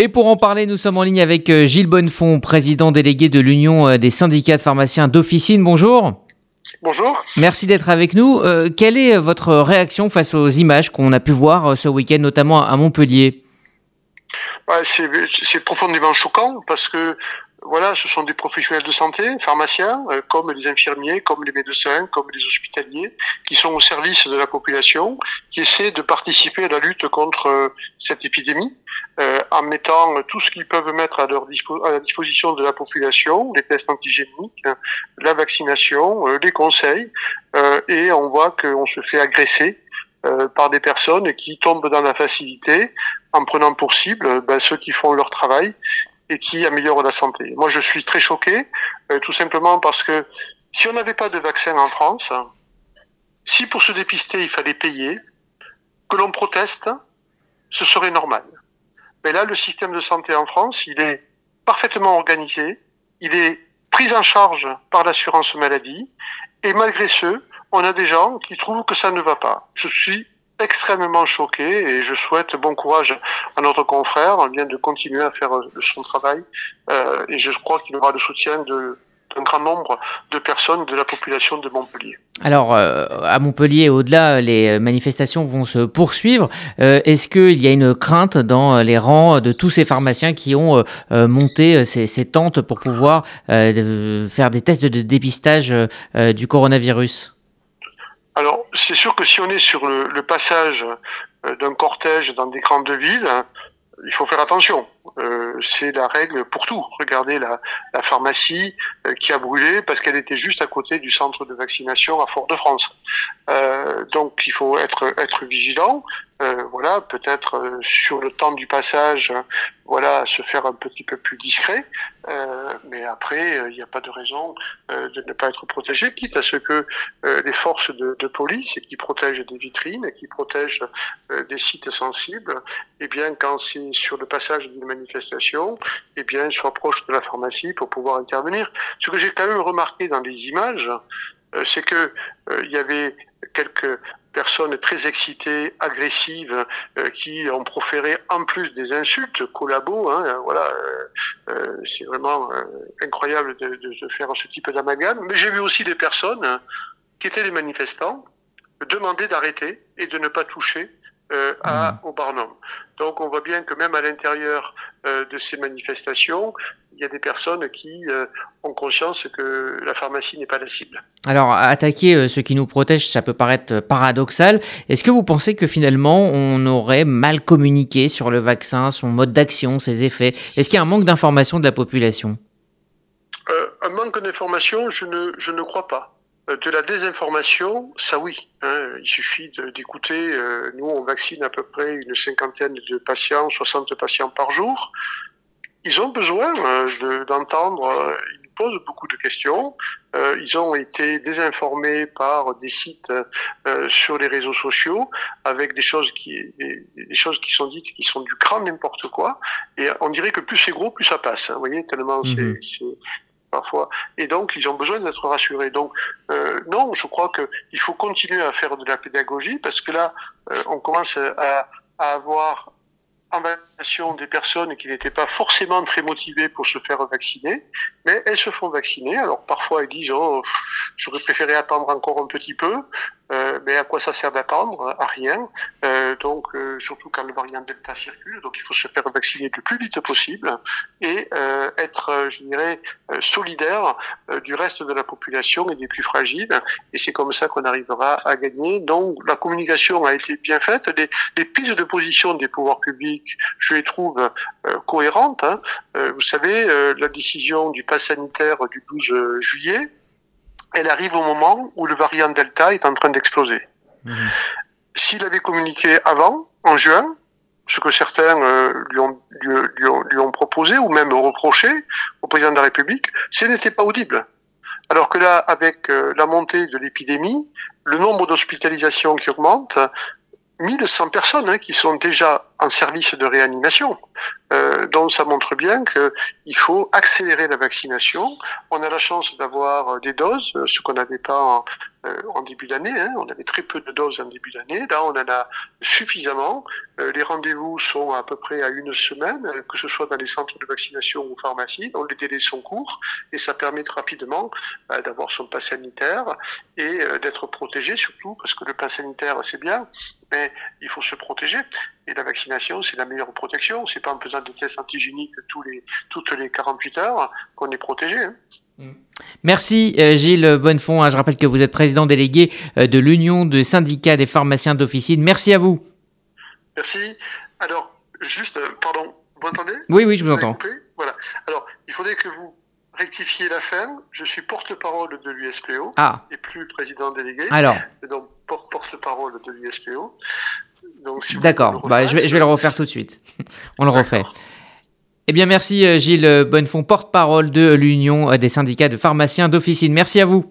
Et pour en parler, nous sommes en ligne avec euh, Gilles Bonnefond, président délégué de l'Union euh, des syndicats de pharmaciens d'officine. Bonjour. Bonjour. Merci d'être avec nous. Euh, quelle est votre réaction face aux images qu'on a pu voir ce week-end, notamment à Montpellier? C'est profondément choquant parce que voilà, ce sont des professionnels de santé, pharmaciens, euh, comme les infirmiers, comme les médecins, comme les hospitaliers, qui sont au service de la population, qui essaient de participer à la lutte contre euh, cette épidémie, euh, en mettant tout ce qu'ils peuvent mettre à, la disposition de la population, les tests antigéniques, la vaccination, les conseils, et on voit qu'on se fait agresser par des personnes qui tombent dans la facilité en prenant pour cible ben, ceux qui font leur travail et qui améliore la santé. Moi, je suis très choqué, euh, tout simplement parce que si on n'avait pas de vaccin en France, si pour se dépister il fallait payer, que l'on proteste, ce serait normal. Mais là, le système de santé en France, il est parfaitement organisé, il est pris en charge par l'assurance maladie, et malgré ce, on a des gens qui trouvent que ça ne va pas. Je suis extrêmement choqué et je souhaite bon courage à notre confrère, vient de continuer à faire son travail euh, et je crois qu'il aura le soutien de grand nombre de personnes de la population de Montpellier. Alors, euh, à Montpellier, au-delà, les manifestations vont se poursuivre. Euh, est-ce qu'il y a une crainte dans les rangs de tous ces pharmaciens qui ont monté ces, ces, tentes pour pouvoir faire des tests de dépistage du coronavirus? Alors, c'est sûr que si on est sur le, passage euh, d'un cortège dans des grandes villes, il faut faire attention. Euh, c'est la règle pour tout. Regardez la, pharmacie euh, qui a brûlé parce qu'elle était juste à côté du centre de vaccination à Fort-de-France. donc il faut être vigilant. voilà, peut-être sur le temps du passage, voilà, se faire un petit peu plus discret. Euh, mais après, il n'y a pas de raison euh, de ne pas être protégé, quitte à ce que euh, les forces de, de, police qui protègent des vitrines, qui protègent des sites sensibles, eh bien, quand c'est sur le passage d'une manifestation, eh bien, soient proches de la pharmacie pour pouvoir intervenir. Ce que j'ai quand même remarqué dans les images, c'est que il y avait quelques personnes très excitées, agressives, euh, qui ont proféré en plus des insultes, collabos. Hein, voilà, euh, euh, c'est vraiment incroyable de, faire ce type d'amalgame. Mais j'ai vu aussi des personnes qui étaient des manifestants demander d'arrêter et de ne pas toucher euh, à, mmh. au Barnum. Donc on voit bien que même à l'intérieur euh, de ces manifestations, il y a des personnes qui euh, ont conscience que la pharmacie n'est pas la cible. Alors attaquer ce qui nous protège, ça peut paraître paradoxal. Est-ce que vous pensez que finalement on aurait mal communiqué sur le vaccin, son mode d'action, ses effets? Est-ce qu'il y a un manque d'information de la population? Un manque d'information, je ne, je ne crois pas. Euh, de la désinformation, ça oui. Hein, il suffit d'écouter. Euh, nous, on vaccine à peu près une cinquantaine de patients, 60 patients par jour. Ils ont besoin euh, d'entendre. ils nous posent beaucoup de questions. ils ont été désinformés par des sites sur les réseaux sociaux avec des choses qui, des, des, choses qui sont dites qui sont du grand n'importe quoi. Et on dirait que plus c'est gros, plus ça passe. Hein, vous voyez, tellement mmh. c'est parfois. Et donc, ils ont besoin d'être rassurés. Donc, euh, non, je crois qu'il faut continuer à faire de la pédagogie parce que là, euh, on commence à, à avoir vaccination des personnes qui n'étaient pas forcément très motivées pour se faire vacciner, mais elles se font vacciner. Alors parfois elles disent oh, j'aurais préféré attendre encore un petit peu. Euh, mais à quoi ça sert d'attendre? À rien. Euh, donc, euh, surtout quand le variant Delta circule, donc il faut se faire vacciner le plus vite possible et euh, être, euh, je dirais, solidaire du reste de la population et des plus fragiles. Et c'est comme ça qu'on arrivera à gagner. Donc, la communication a été bien faite. Les, les prises de position des pouvoirs publics, je les trouve cohérentes. Hein. vous savez, la décision du pass sanitaire du 12 juillet elle arrive au moment où le variant Delta est en train d'exploser. Mhm. S'il avait communiqué avant, en juin, ce que certains euh, lui, ont, lui, ont, proposé ou même reproché au président de la République, ce n'était pas audible. Alors que là, avec euh, la montée de l'épidémie, le nombre d'hospitalisations qui augmente, 1100 personnes hein, qui sont déjà en service de réanimation. Euh, donc ça montre bien qu'il faut accélérer la vaccination. On a la chance d'avoir des doses, ce qu'on n'avait pas en, euh, en début d'année. Hein. On avait très peu de doses en début d'année. Là, on en a suffisamment. Euh, les rendez-vous sont à peu près à une semaine, que ce soit dans les centres de vaccination ou pharmacie. Donc les délais sont courts et ça permet rapidement euh, d'avoir son pass sanitaire et d'être protégé surtout parce que le pass sanitaire c'est bien, mais il faut se protéger. Et la vaccination, c'est la meilleure protection. C'est pas en faisant des tests antigéniques tous les, toutes les 48 heures qu'on est protégé. Hein. Mm. Merci euh, Gilles Bonnefond. Hein, je rappelle que vous êtes président délégué euh, de l'Union des syndicats des pharmaciens d'officine. Merci à vous. Merci. Alors, juste, euh, pardon, vous m'entendez? Oui, oui, je vous entends. Voilà. Alors, il faudrait que vous rectifiez la fin. Je suis porte-parole de l'USPO ah. et plus président délégué. Alors. Donc, porte-parole de l'USPO. D'accord, bah, je, vais, je vais le refaire tout de suite. On le refait. Eh bien, merci euh, Gilles Bonnefond, porte-parole de l'Union des syndicats de pharmaciens d'officine. Merci à vous.